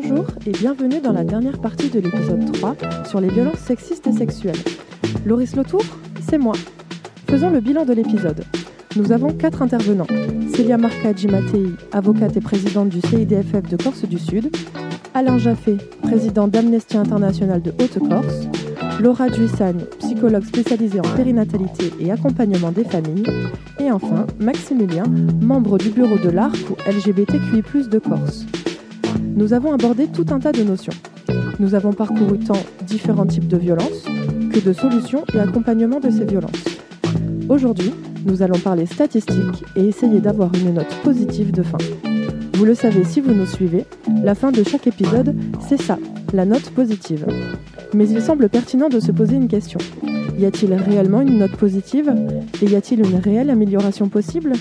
Bonjour et bienvenue dans la dernière partie de l'épisode 3 sur les violences sexistes et sexuelles. Loris Lautour, c'est moi. Faisons le bilan de l'épisode. Nous avons quatre intervenants. Célia Marca Gimatei, avocate et présidente du CIDFF de Corse du Sud. Alain Jaffé, président d'Amnesty International de Haute-Corse. Laura Duissagne, psychologue spécialisée en périnatalité et accompagnement des familles. Et enfin, Maximilien, membre du bureau de l'ARC ou LGBTQI+, de Corse. Nous avons abordé tout un tas de notions. Nous avons parcouru tant différents types de violences que de solutions et accompagnement de ces violences. Aujourd'hui, nous allons parler statistiques et essayer d'avoir une note positive de fin. Vous le savez si vous nous suivez, la fin de chaque épisode, c'est ça, la note positive. Mais il semble pertinent de se poser une question. Y a-t-il réellement une note positive Et y a-t-il une réelle amélioration possible?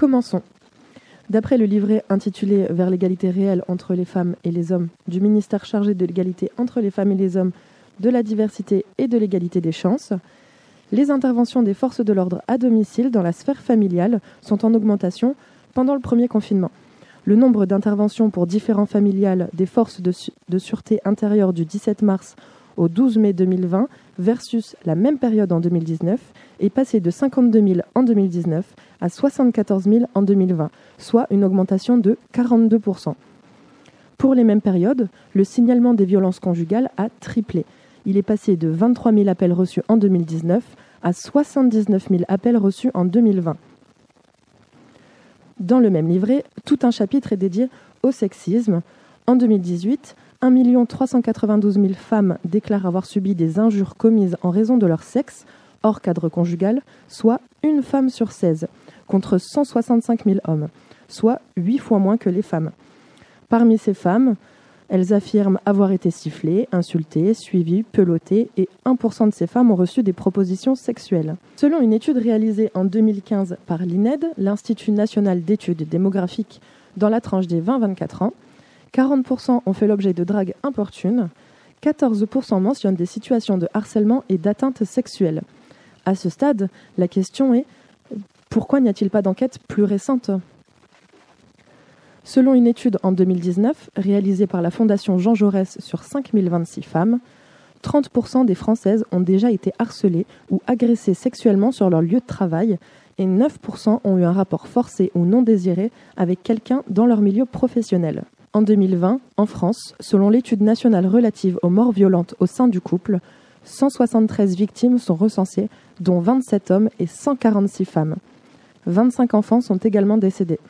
Commençons. D'après le livret intitulé Vers l'égalité réelle entre les femmes et les hommes du ministère chargé de l'égalité entre les femmes et les hommes, de la diversité et de l'égalité des chances, les interventions des forces de l'ordre à domicile dans la sphère familiale sont en augmentation pendant le premier confinement. Le nombre d'interventions pour différents familiales des forces de, sûreté intérieure du 17 mars au 12 mai 2020 versus la même période en 2019 est passé de 52 000 en 2019 à 74 000 en 2020, soit une augmentation de 42% Pour les mêmes périodes, le signalement des violences conjugales a triplé. Il est passé de 23 000 appels reçus en 2019 à 79 000 appels reçus en 2020. Dans le même livret, tout un chapitre est dédié au sexisme. En 2018, 1 392 000 femmes déclarent avoir subi des injures commises en raison de leur sexe, hors cadre conjugal, soit une femme sur 16, contre 165 000 hommes, soit 8 fois moins que les femmes. Parmi ces femmes, elles affirment avoir été sifflées, insultées, suivies, pelotées et 1% de ces femmes ont reçu des propositions sexuelles. Selon une étude réalisée en 2015 par l'INED, l'Institut national d'études démographiques, dans la tranche des 20-24 ans, 40% ont fait l'objet de dragues importunes, 14% mentionnent des situations de harcèlement et d'atteinte sexuelle. À ce stade, la question est pourquoi n'y a-t-il pas d'enquête plus récente? Selon une étude en 2019 réalisée par la Fondation Jean Jaurès sur 5026 femmes, 30% des Françaises ont déjà été harcelées ou agressées sexuellement sur leur lieu de travail et 9% ont eu un rapport forcé ou non désiré avec quelqu'un dans leur milieu professionnel. En 2020, en France, selon l'étude nationale relative aux morts violentes au sein du couple, 173 victimes sont recensées, dont 27 hommes et 146 femmes. 25 enfants sont également décédés.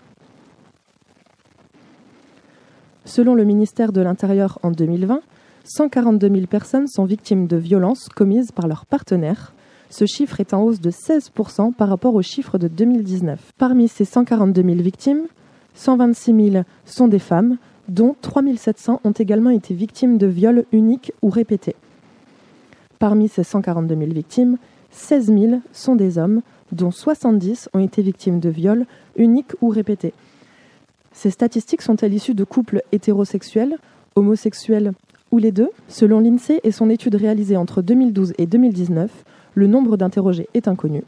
Selon le ministère de l'Intérieur en 2020, 142 000 personnes sont victimes de violences commises par leurs partenaires. Ce chiffre est en hausse de 16% par rapport au chiffre de 2019. Parmi ces 142 000 victimes, 126 000 sont des femmes, dont 3 700 ont également été victimes de viols uniques ou répétés. Parmi ces 142 000 victimes, 16 000 sont des hommes, dont 70 ont été victimes de viols uniques ou répétés. Ces statistiques sont-elles issues de couples hétérosexuels, homosexuels ou les deux Selon l'INSEE et son étude réalisée entre 2012 et 2019, le nombre d'interrogés est inconnu.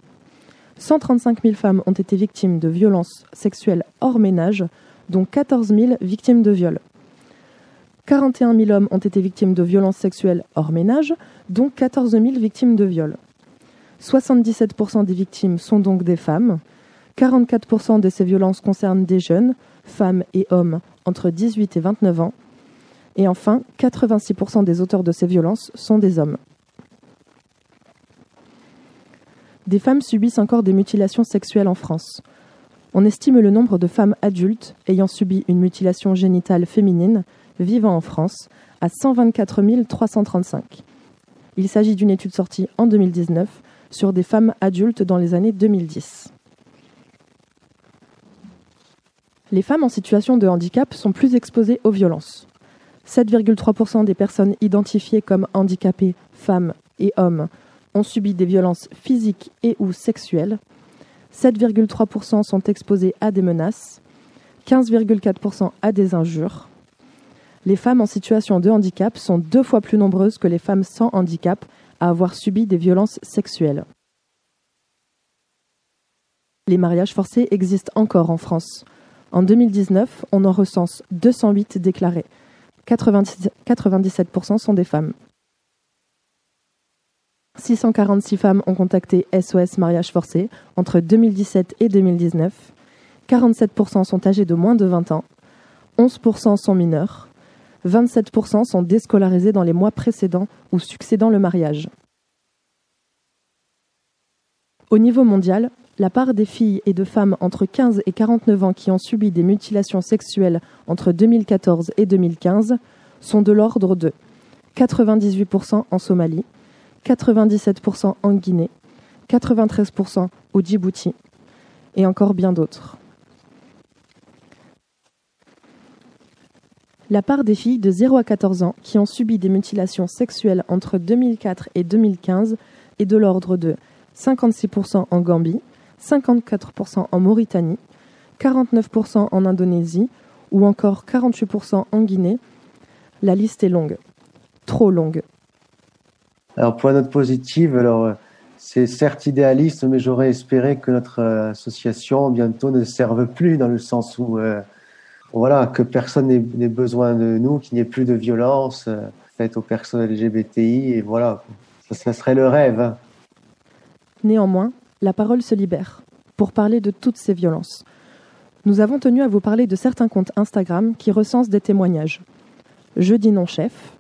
135 000 femmes ont été victimes de violences sexuelles hors ménage, dont 14 000 victimes de viol. 41 000 hommes ont été victimes de violences sexuelles hors ménage, dont 14 000 victimes de viol. 77% des victimes sont donc des femmes. 44% de ces violences concernent des jeunes, femmes et hommes entre 18 et 29 ans. Et enfin, 86% des auteurs de ces violences sont des hommes. Des femmes subissent encore des mutilations sexuelles en France. On estime le nombre de femmes adultes ayant subi une mutilation génitale féminine vivant en France à 124 335. Il s'agit d'une étude sortie en 2019 sur des femmes adultes dans les années 2010. les femmes en situation de handicap sont plus exposées aux violences. 7,3% des personnes identifiées comme handicapées, femmes et hommes, ont subi des violences physiques et ou sexuelles. 7,3% sont exposées à des menaces. 15,4% à des injures. Les femmes en situation de handicap sont deux fois plus nombreuses que les femmes sans handicap, à avoir subi des violences sexuelles. Les mariages forcés existent encore en France. En 2019, on en recense 208 déclarés. 97% sont des femmes. 646 femmes ont contacté SOS Mariage Forcé entre 2017 et 2019. 47% sont âgées de moins de 20 ans. 11% sont mineurs. 27% sont déscolarisés dans les mois précédents ou succédant le mariage. Au niveau mondial, la part des filles et de femmes entre 15 et 49 ans qui ont subi des mutilations sexuelles entre 2014 et 2015 sont de l'ordre de 98% en Somalie, 97% en Guinée, 93% au Djibouti et encore bien d'autres. La part des filles de 0 à 14 ans qui ont subi des mutilations sexuelles entre 2004 et 2015 est de l'ordre de 56% en Gambie, 54% en Mauritanie, 49% en Indonésie ou encore 48% en Guinée. La liste est longue, trop longue. Alors pour la note positive, alors euh, c'est certes idéaliste, mais j'aurais espéré que notre euh, association bientôt ne serve plus dans le sens où euh, voilà que personne n'ait besoin de nous, qu'il n'y ait plus de violence faite aux personnes LGBTI et voilà, ça, serait le rêve. Hein. Néanmoins, la parole se libère pour parler de toutes ces violences. Nous avons tenu à vous parler de certains comptes Instagram qui recensent des témoignages. Jeudi non chef,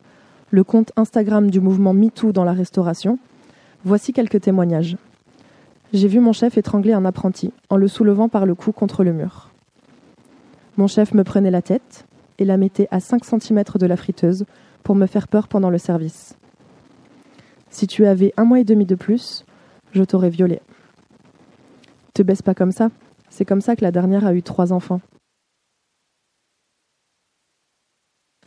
le compte Instagram du mouvement MeToo dans la restauration. Voici quelques témoignages. J'ai vu mon chef étrangler un apprenti en le soulevant par le cou contre le mur. Mon chef me prenait la tête et la mettait à 5 cm de la friteuse pour me faire peur pendant le service. Si tu avais un mois et demi de plus, je t'aurais violé. Te baisse pas comme ça, c'est comme ça que la dernière a eu trois enfants.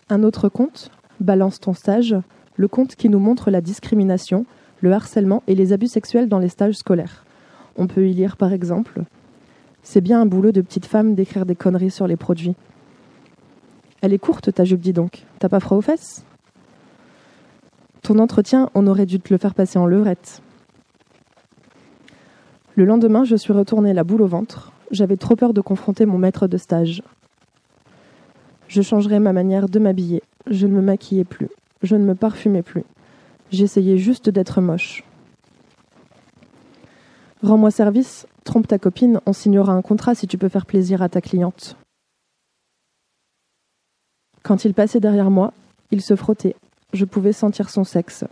Un autre conte, Balance ton stage, le conte qui nous montre la discrimination, le harcèlement et les abus sexuels dans les stages scolaires. On peut y lire par exemple C'est bien un boulot de petite femme d'écrire des conneries sur les produits. Elle est courte ta jupe, dis donc. T'as pas froid aux fesses? Ton entretien, on aurait dû te le faire passer en levrette. Le lendemain, je suis retournée la boule au ventre. J'avais trop peur de confronter mon maître de stage. Je changerai ma manière de m'habiller. Je ne me maquillais plus. Je ne me parfumais plus. J'essayais juste d'être moche. Rends-moi service, trompe ta copine, on signera un contrat si tu peux faire plaisir à ta cliente. Quand il passait derrière moi, il se frottait. Je pouvais sentir son sexe.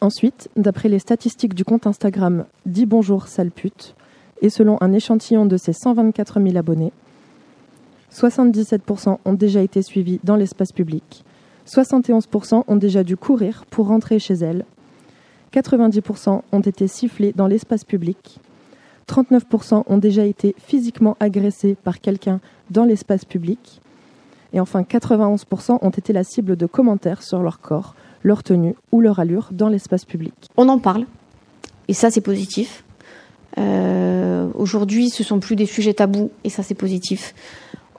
Ensuite, d'après les statistiques du compte Instagram Dis bonjour sale pute, et selon un échantillon de ses 124 000 abonnés, 77% ont déjà été suivis dans l'espace public, 71% ont déjà dû courir pour rentrer chez elles, 90% ont été sifflés dans l'espace public, 39% ont déjà été physiquement agressés par quelqu'un dans l'espace public, et enfin 91% ont été la cible de commentaires sur leur corps, leur tenue ou leur allure dans l'espace public. On en parle, et ça c'est positif. Euh, aujourd'hui, ce sont plus des sujets tabous, et ça c'est positif.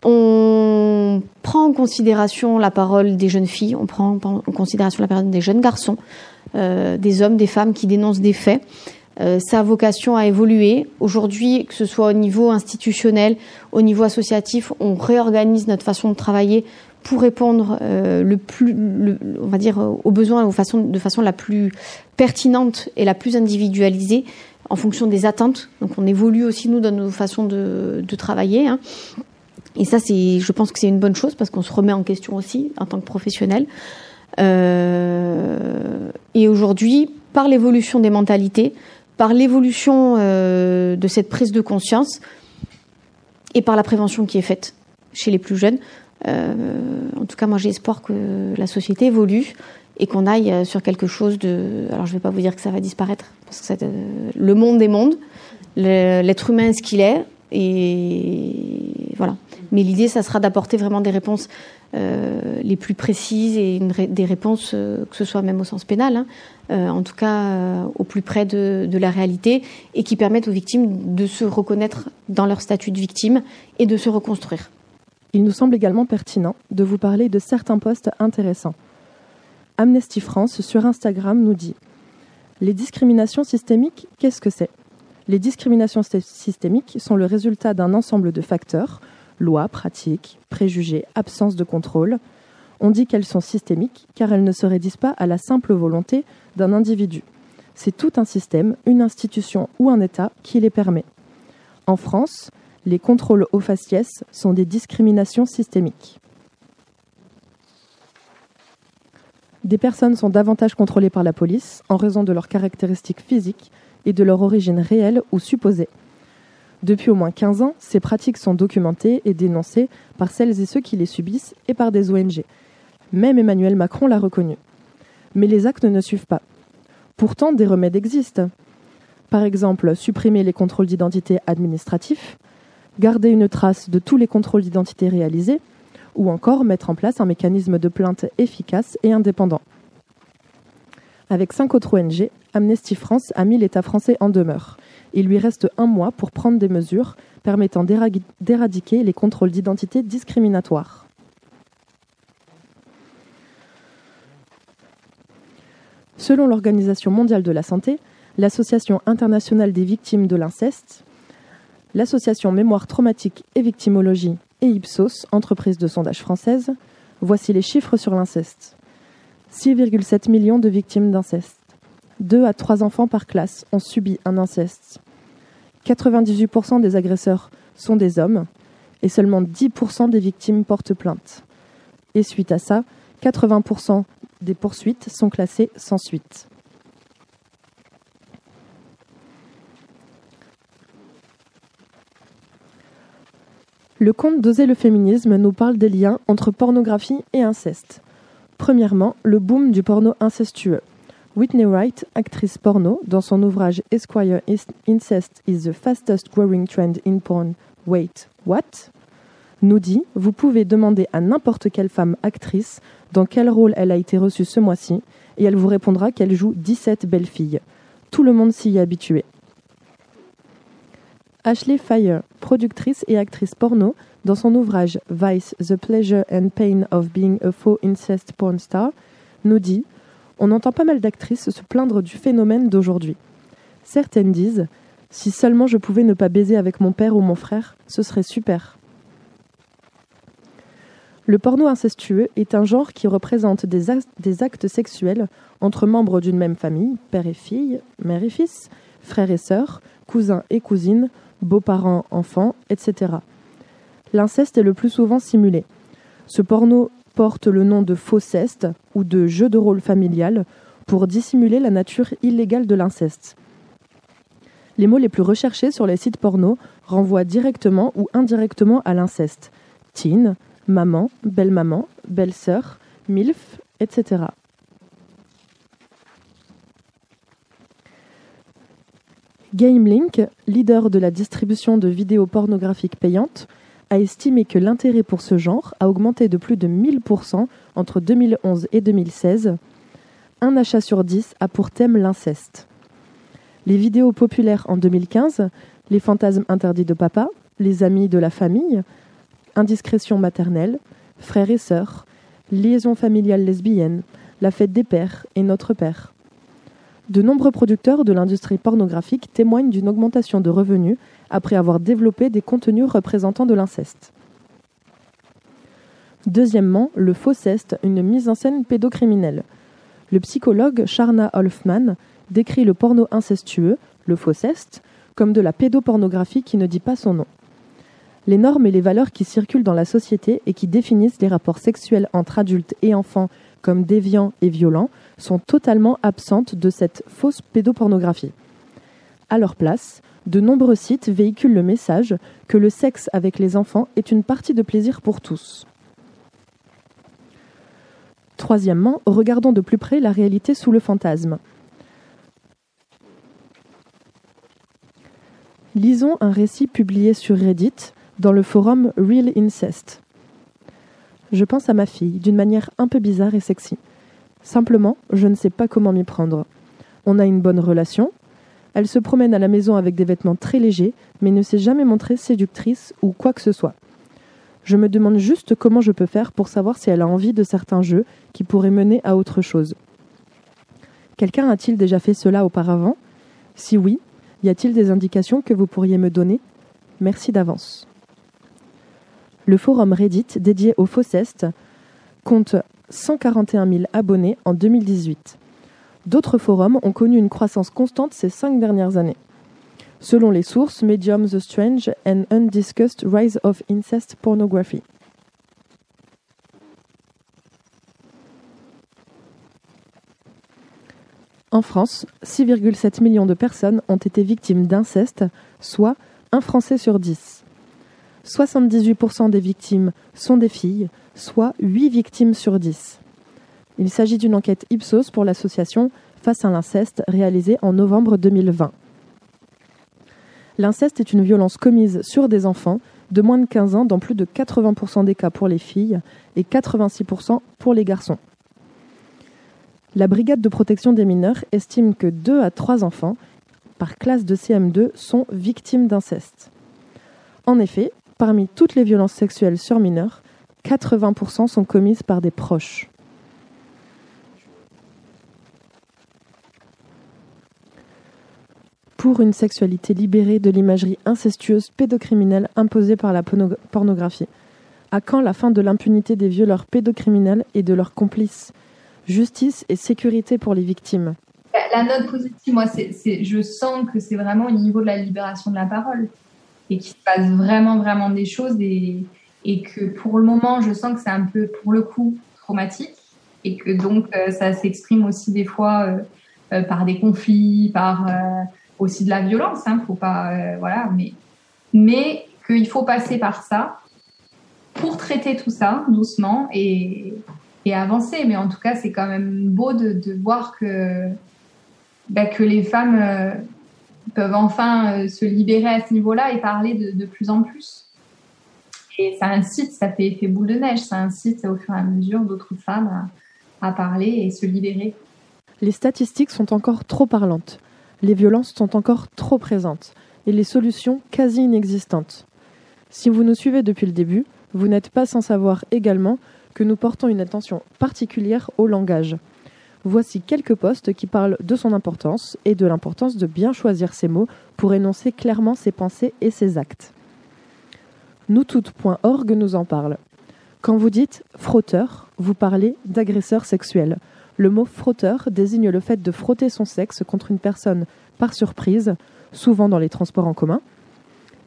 On prend en considération la parole des jeunes filles, on prend en considération la parole des jeunes garçons, des hommes, des femmes qui dénoncent des faits. Euh, sa vocation a évolué. Aujourd'hui, que ce soit au niveau institutionnel, au niveau associatif, on réorganise notre façon de travailler pour répondre euh, le plus, on va dire, aux besoins de façon la plus pertinente et la plus individualisée en fonction des attentes. Donc on évolue aussi nous dans nos façons de, de travailler. Hein. Et ça, c'est, je pense que c'est une bonne chose parce qu'on se remet en question aussi en tant que professionnel. Euh, et aujourd'hui, par l'évolution des mentalités, par l'évolution euh, de cette prise de conscience et par la prévention qui est faite chez les plus jeunes, euh, en tout cas, moi, j'ai espoir que la société évolue et qu'on aille sur quelque chose de. Alors, je ne vais pas vous dire que ça va disparaître, parce que le monde des mondes, l'être humain est ce qu'il est, et voilà. Mais l'idée, ça sera d'apporter vraiment des réponses euh, les plus précises et des réponses, euh, que ce soit même au sens pénal, hein, euh, en tout cas au plus près de, de, la réalité, et qui permettent aux victimes de se reconnaître dans leur statut de victime et de se reconstruire. il nous semble également pertinent de vous parler de certains postes intéressants. Amnesty France sur Instagram nous dit Les discriminations systémiques, qu'est-ce que c'est? Les discriminations systémiques sont le résultat d'un ensemble de facteurs lois, pratiques, préjugés, absence de contrôle. On dit qu'elles sont systémiques car elles ne se réduisent pas à la simple volonté d'un individu. C'est tout un système, une institution ou un État qui les permet. En France, les contrôles au faciès sont des discriminations systémiques. Des personnes sont davantage contrôlées par la police en raison de leurs caractéristiques physiques et de leur origine réelle ou supposée. Depuis au moins 15 ans, ces pratiques sont documentées et dénoncées par celles et ceux qui les subissent et par des ONG. Même Emmanuel Macron l'a reconnu. Mais les actes ne suivent pas. Pourtant, des remèdes existent. Par exemple, supprimer les contrôles d'identité administratifs, garder une trace de tous les contrôles d'identité réalisés, ou encore mettre en place un mécanisme de plainte efficace et indépendant. Avec cinq autres ONG, Amnesty France a mis l'État français en demeure. Il lui reste un mois pour prendre des mesures permettant d'éradiquer les contrôles d'identité discriminatoires. Selon l'Organisation mondiale de la santé, l'Association internationale des victimes de l'inceste, l'association Mémoire traumatique et victimologie et Ipsos, entreprise de sondage française, voici les chiffres sur l'inceste. 6,7 millions de victimes d'inceste. 2 à 3 enfants par classe ont subi un inceste. 98% des agresseurs sont des hommes et seulement 10% des victimes portent plainte. Et suite à ça, 80% des poursuites sont classées sans suite. Le conte d'Oser le féminisme nous parle des liens entre pornographie et inceste. Premièrement, le boom du porno incestueux. Whitney Wright, actrice porno, dans son ouvrage Esquire Incest is the fastest growing trend in porn. Wait, what? nous dit Vous pouvez demander à n'importe quelle femme actrice dans quel rôle elle a été reçue ce mois-ci, et elle vous répondra qu'elle joue 17 belles filles. Tout le monde s'y est habitué. Ashley Fire, productrice et actrice porno, dans son ouvrage Vice, The Pleasure and Pain of Being a Faux Incest Porn Star, nous dit On entend pas mal d'actrices se plaindre du phénomène d'aujourd'hui. Certaines disent Si seulement je pouvais ne pas baiser avec mon père ou mon frère, ce serait super. Le porno incestueux est un genre qui représente des, actes, sexuels entre membres d'une même famille, père et fille, mère et fils, frères et sœurs, cousins et cousines, beaux-parents, enfants, etc. L'inceste est le plus souvent simulé. Ce porno porte le nom de faux ceste ou de jeu de rôle familial pour dissimuler la nature illégale de l'inceste. Les mots les plus recherchés sur les sites porno renvoient directement ou indirectement à l'inceste. Teen, maman, belle-maman, belle-sœur, MILF, etc. GameLink, leader de la distribution de vidéos pornographiques payantes, a estimé que l'intérêt pour ce genre a augmenté de plus de 1000% entre 2011 et 2016. Un achat sur 10 a pour thème l'inceste. Les vidéos populaires en 2015, les fantasmes interdits de papa, les amis de la famille, indiscrétion maternelle, frères et sœurs, liaison familiale lesbienne, la fête des pères et notre père. De nombreux producteurs de l'industrie pornographique témoignent d'une augmentation de revenus après avoir développé des contenus représentant de l'inceste. Deuxièmement, le faux-ceste, une mise en scène pédocriminelle. Le psychologue Sharna Holfman décrit le porno incestueux, le faux-ceste, comme de la pédopornographie qui ne dit pas son nom les normes et les valeurs qui circulent dans la société et qui définissent les rapports sexuels entre adultes et enfants comme déviants et violents sont totalement absentes de cette fausse pédopornographie. À leur place, de nombreux sites véhiculent le message que le sexe avec les enfants est une partie de plaisir pour tous. Troisièmement, regardons de plus près la réalité sous le fantasme. Lisons un récit publié sur Reddit dans le forum Real Incest. Je pense à ma fille d'une manière un peu bizarre et sexy. Simplement, je ne sais pas comment m'y prendre. On a une bonne relation. Elle se promène à la maison avec des vêtements très légers, mais ne s'est jamais montrée séductrice ou quoi que ce soit. Je me demande juste comment je peux faire pour savoir si elle a envie de certains jeux qui pourraient mener à autre chose. Quelqu'un a-t-il déjà fait cela auparavant? Si oui, y a-t-il des indications que vous pourriez me donner? Merci d'avance. Le forum Reddit dédié au Fossest compte 141 000 abonnés en 2018. D'autres forums ont connu une croissance constante ces cinq dernières années. Selon les sources, Medium The Strange and Undiscussed Rise of Incest Pornography. En France, 6,7 millions de personnes ont été victimes d'inceste, soit un Français sur 10. 78% des victimes sont des filles, soit 8 victimes sur 10. Il s'agit d'une enquête Ipsos pour l'association Face à l'inceste réalisée en novembre 2020. L'inceste est une violence commise sur des enfants de moins de 15 ans dans plus de 80% des cas pour les filles et 86% pour les garçons. La brigade de protection des mineurs estime que 2 à 3 enfants par classe de CM2 sont victimes d'inceste. En effet, parmi toutes les violences sexuelles sur mineurs, 80% sont commises par des proches. Pour une sexualité libérée de l'imagerie incestueuse pédocriminelle imposée par la pornographie. À quand la fin de l'impunité des violeurs pédocriminels et de leurs complices? Justice et sécurité pour les victimes. La note positive, moi, c'est, je sens que c'est vraiment au niveau de la libération de la parole et qu'il se passe vraiment, vraiment des choses et que pour le moment, je sens que c'est un peu, pour le coup, traumatique et que donc euh, ça s'exprime aussi des fois euh, euh, par des conflits, par aussi de la violence. Hein, faut pas, voilà, mais mais qu'il faut passer par ça pour traiter tout ça doucement et, et avancer. Mais en tout cas, c'est quand même beau de, voir que bah, que les femmes peuvent enfin se libérer à ce niveau-là et parler de plus en plus. Et ça incite, ça fait effet boule de neige, ça incite au fur et à mesure d'autres femmes à, parler et se libérer. Les statistiques sont encore trop parlantes, les violences sont encore trop présentes et les solutions quasi inexistantes. Si vous nous suivez depuis le début, vous n'êtes pas sans savoir également que nous portons une attention particulière au langage. Voici quelques postes qui parlent de son importance et de l'importance de bien choisir ses mots pour énoncer clairement ses pensées et ses actes. Noustoutes.org nous en parle. Quand vous dites frotteur, vous parlez d'agresseur sexuel. Le mot frotteur désigne le fait de frotter son sexe contre une personne par surprise, souvent dans les transports en commun.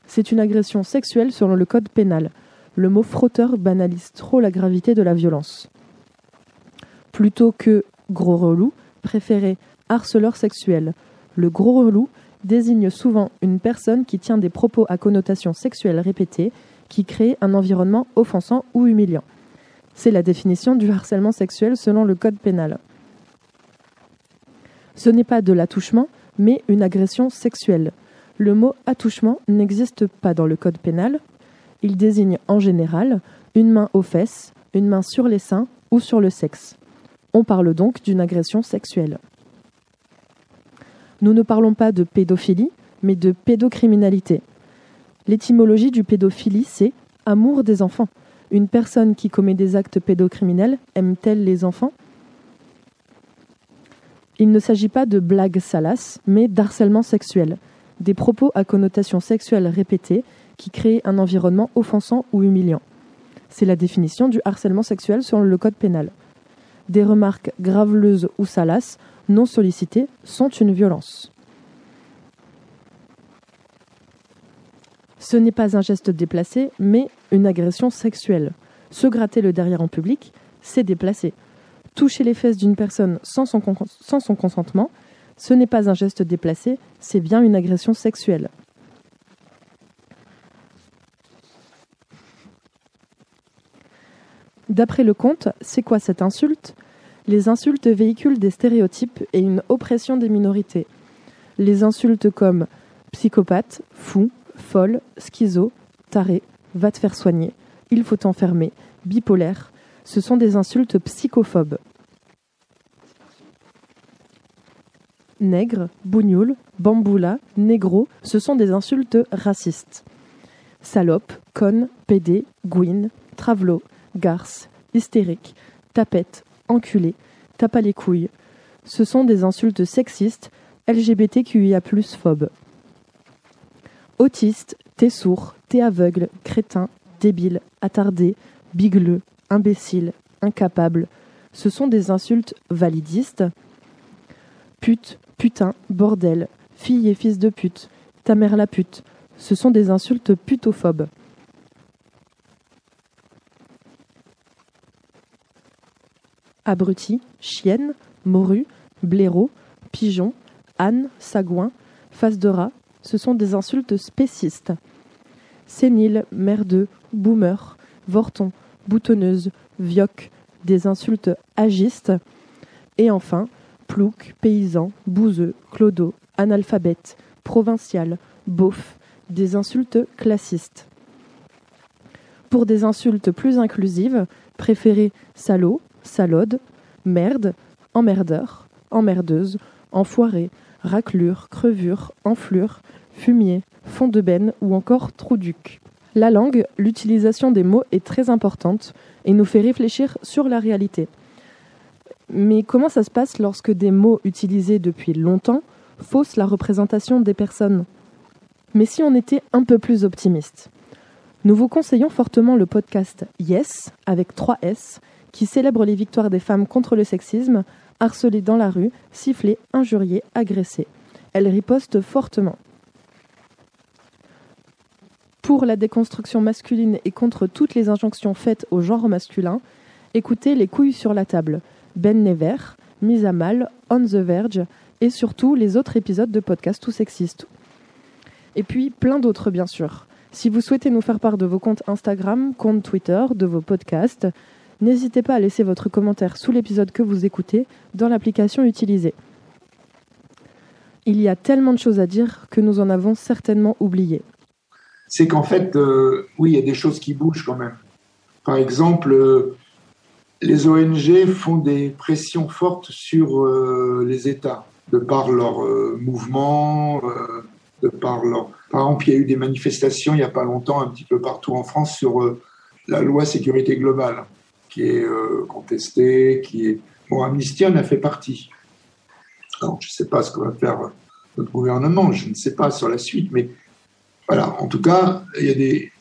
C'est une agression sexuelle selon le code pénal. Le mot frotteur banalise trop la gravité de la violence. Plutôt que gros relou, préférez harceleur sexuel. Le gros relou désigne souvent une personne qui tient des propos à connotation sexuelle répétée qui crée un environnement offensant ou humiliant. C'est la définition du harcèlement sexuel selon le Code pénal. Ce n'est pas de l'attouchement, mais une agression sexuelle. Le mot attouchement n'existe pas dans le Code pénal. Il désigne en général une main aux fesses, une main sur les seins ou sur le sexe. On parle donc d'une agression sexuelle. Nous ne parlons pas de pédophilie, mais de pédocriminalité. L'étymologie du pédophilie, c'est amour des enfants. Une personne qui commet des actes pédocriminels aime-t-elle les enfants? Il ne s'agit pas de blagues salaces, mais d'harcèlement sexuel. Des propos à connotation sexuelle répétée qui créent un environnement offensant ou humiliant. C'est la définition du harcèlement sexuel selon le code pénal. Des remarques graveleuses ou salaces, non sollicitées, sont une violence. Ce n'est pas un geste déplacé, mais une agression sexuelle. Se gratter le derrière en public, c'est déplacé. Toucher les fesses d'une personne sans son, consentement, ce n'est pas un geste déplacé, c'est bien une agression sexuelle. D'après le conte, c'est quoi cette insulte? Les insultes véhiculent des stéréotypes et une oppression des minorités. Les insultes comme psychopathe, fou, folle, schizo, taré, va te faire soigner, il faut t'enfermer, bipolaire, ce sont des insultes psychophobes. Nègre, bougnoule, bamboula, négro, ce sont des insultes racistes. salope, conne, pédé, gouine, travelot, garce, hystérique, tapette, enculé, tape les couilles. Ce sont des insultes sexistes, LGBTQIA+, phobes. Autiste, t'es sourd, t'es aveugle, crétin, débile, attardé, bigleux, imbécile, incapable. Ce sont des insultes validistes. Pute, putain, bordel, fille et fils de pute, ta mère la pute. Ce sont des insultes putophobes. Abruti, chienne, morue, blaireau, pigeon, âne, sagouin, face de rat, ce sont des insultes spécistes. Sénile, merdeux, boomer, vorton, boutonneuse, vioque, des insultes agistes. Et enfin, plouc, paysan, bouseux, clodo, analphabète, provincial, beauf, des insultes classistes. Pour des insultes plus inclusives, préférez salaud, salode, merde, emmerdeur, emmerdeuse, enfoiré, raclure, crevure, enflure, fumier, fond de benne ou encore trou-duc. La langue, l'utilisation des mots est très importante et nous fait réfléchir sur la réalité. Mais comment ça se passe lorsque des mots utilisés depuis longtemps faussent la représentation des personnes? Mais si on était un peu plus optimiste Nous vous conseillons fortement le podcast Yes, avec 3 S, qui célèbre les victoires des femmes contre le sexisme, harcelées dans la rue, sifflées, injuriées, agressées. Elle riposte fortement. Pour la déconstruction masculine et contre toutes les injonctions faites au genre masculin, écoutez Les couilles sur la table, Ben Never, Mise à mal, On the Verge, et surtout les autres épisodes de podcast tout sexiste. Et puis plein d'autres bien sûr. Si vous souhaitez nous faire part de vos comptes Instagram, comptes Twitter, de vos podcasts, n'hésitez pas à laisser votre commentaire sous l'épisode que vous écoutez dans l'application utilisée. Il y a tellement de choses à dire que nous en avons certainement oublié c'est qu'en fait, euh, oui, il y a des choses qui bougent quand même. Par exemple, euh, les ONG font des pressions fortes sur euh, les États, de par leur mouvement, de par leur... Par exemple, il y a eu des manifestations il n'y a pas longtemps, un petit peu partout en France, sur la loi sécurité globale, qui est contestée, qui est... Bon, Amnesty en a fait partie. Alors, je ne sais pas ce que va faire notre gouvernement, je ne sais pas sur la suite, mais voilà, en tout cas, il y a, des,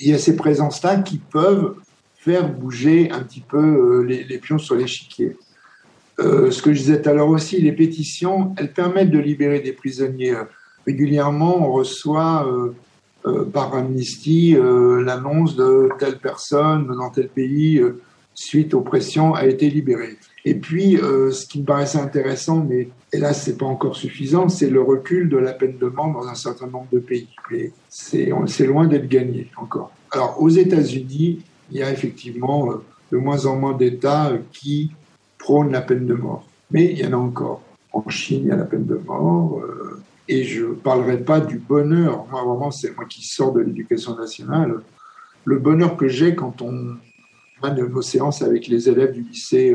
il y a ces présences-là qui peuvent faire bouger un petit peu euh, les, pions sur l'échiquier. Euh, ce que je disais tout à l'heure aussi, les pétitions, elles permettent de libérer des prisonniers. Régulièrement, on reçoit euh, par Amnesty l'annonce de telle personne dans tel pays, suite aux pressions, a été libérée. Et puis, ce qui me paraissait intéressant, mais et là, c'est pas encore suffisant, c'est le recul de la peine de mort dans un certain nombre de pays. Mais c'est loin d'être gagné encore. Alors, aux États-Unis, il y a effectivement euh, de moins en moins d'États euh, qui prônent la peine de mort. Mais il y en a encore. En Chine, il y a la peine de mort. Euh, et je ne parlerai pas du bonheur. Moi, vraiment, c'est moi qui sors de l'éducation nationale. Le bonheur que j'ai quand on a nos séances avec les élèves du lycée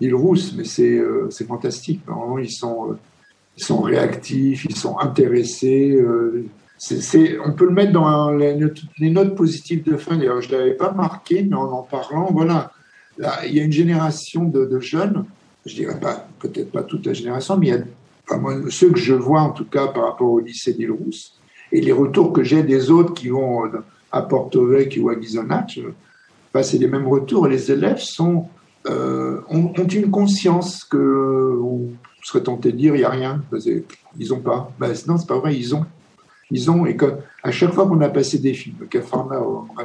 île rousse, mais euh, c'est fantastique. Normalement, ils sont, euh, ils sont réactifs, ils sont intéressés. Euh, on peut le mettre dans les notes, positives de fin. D'ailleurs, je ne l'avais pas marqué, mais en en parlant, voilà, là, il y a une génération de, jeunes, je dirais pas, peut-être pas toute la génération, mais il y a ceux que je vois en tout cas par rapport au lycée d'Île-Rousse, et les retours que j'ai des autres qui vont à Porto Vecchio ou à Ghisonaccia, bah, c'est les mêmes retours. Les élèves sont euh, ont, une conscience que on serait tenté de dire il n'y a rien. Ils n'ont pas. Ben, non, c'est pas vrai, ils ont. Ils ont, et à chaque fois qu'on a passé des films, Cafarna, enfin,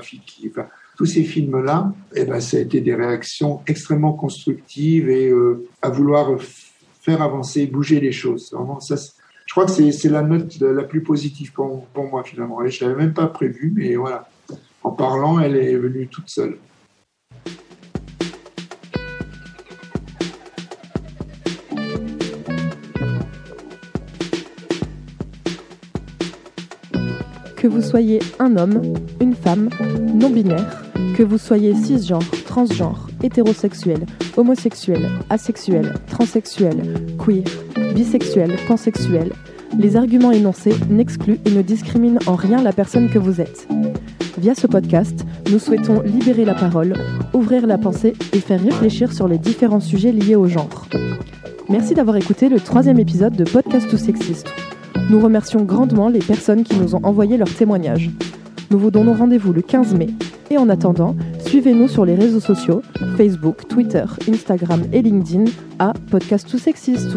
tous ces films-là, eh ben, ça a été des réactions extrêmement constructives et euh, à vouloir faire avancer, bouger les choses. Vraiment, ça, je crois que c'est la note la plus positive pour, pour moi finalement. Je l'avais même pas prévu, mais voilà. En parlant, elle est venue toute seule. que vous soyez un homme, une femme, non-binaire, que vous soyez cisgenre, transgenre, hétérosexuel, homosexuel, asexuel, transsexuel, queer, bisexuel, pansexuel, Les arguments énoncés n'excluent et ne discriminent en rien la personne que vous êtes. Via ce podcast, nous souhaitons libérer la parole, ouvrir la pensée et faire réfléchir sur les différents sujets liés au genre. Merci d'avoir écouté le troisième épisode de Podcast tout sexiste. Nous remercions grandement les personnes qui nous ont envoyé leurs témoignages. Nous vous donnons rendez-vous le 15 mai. Et en attendant, suivez-nous sur les réseaux sociaux, Facebook, Twitter, Instagram et LinkedIn à Podcast tout sexiste.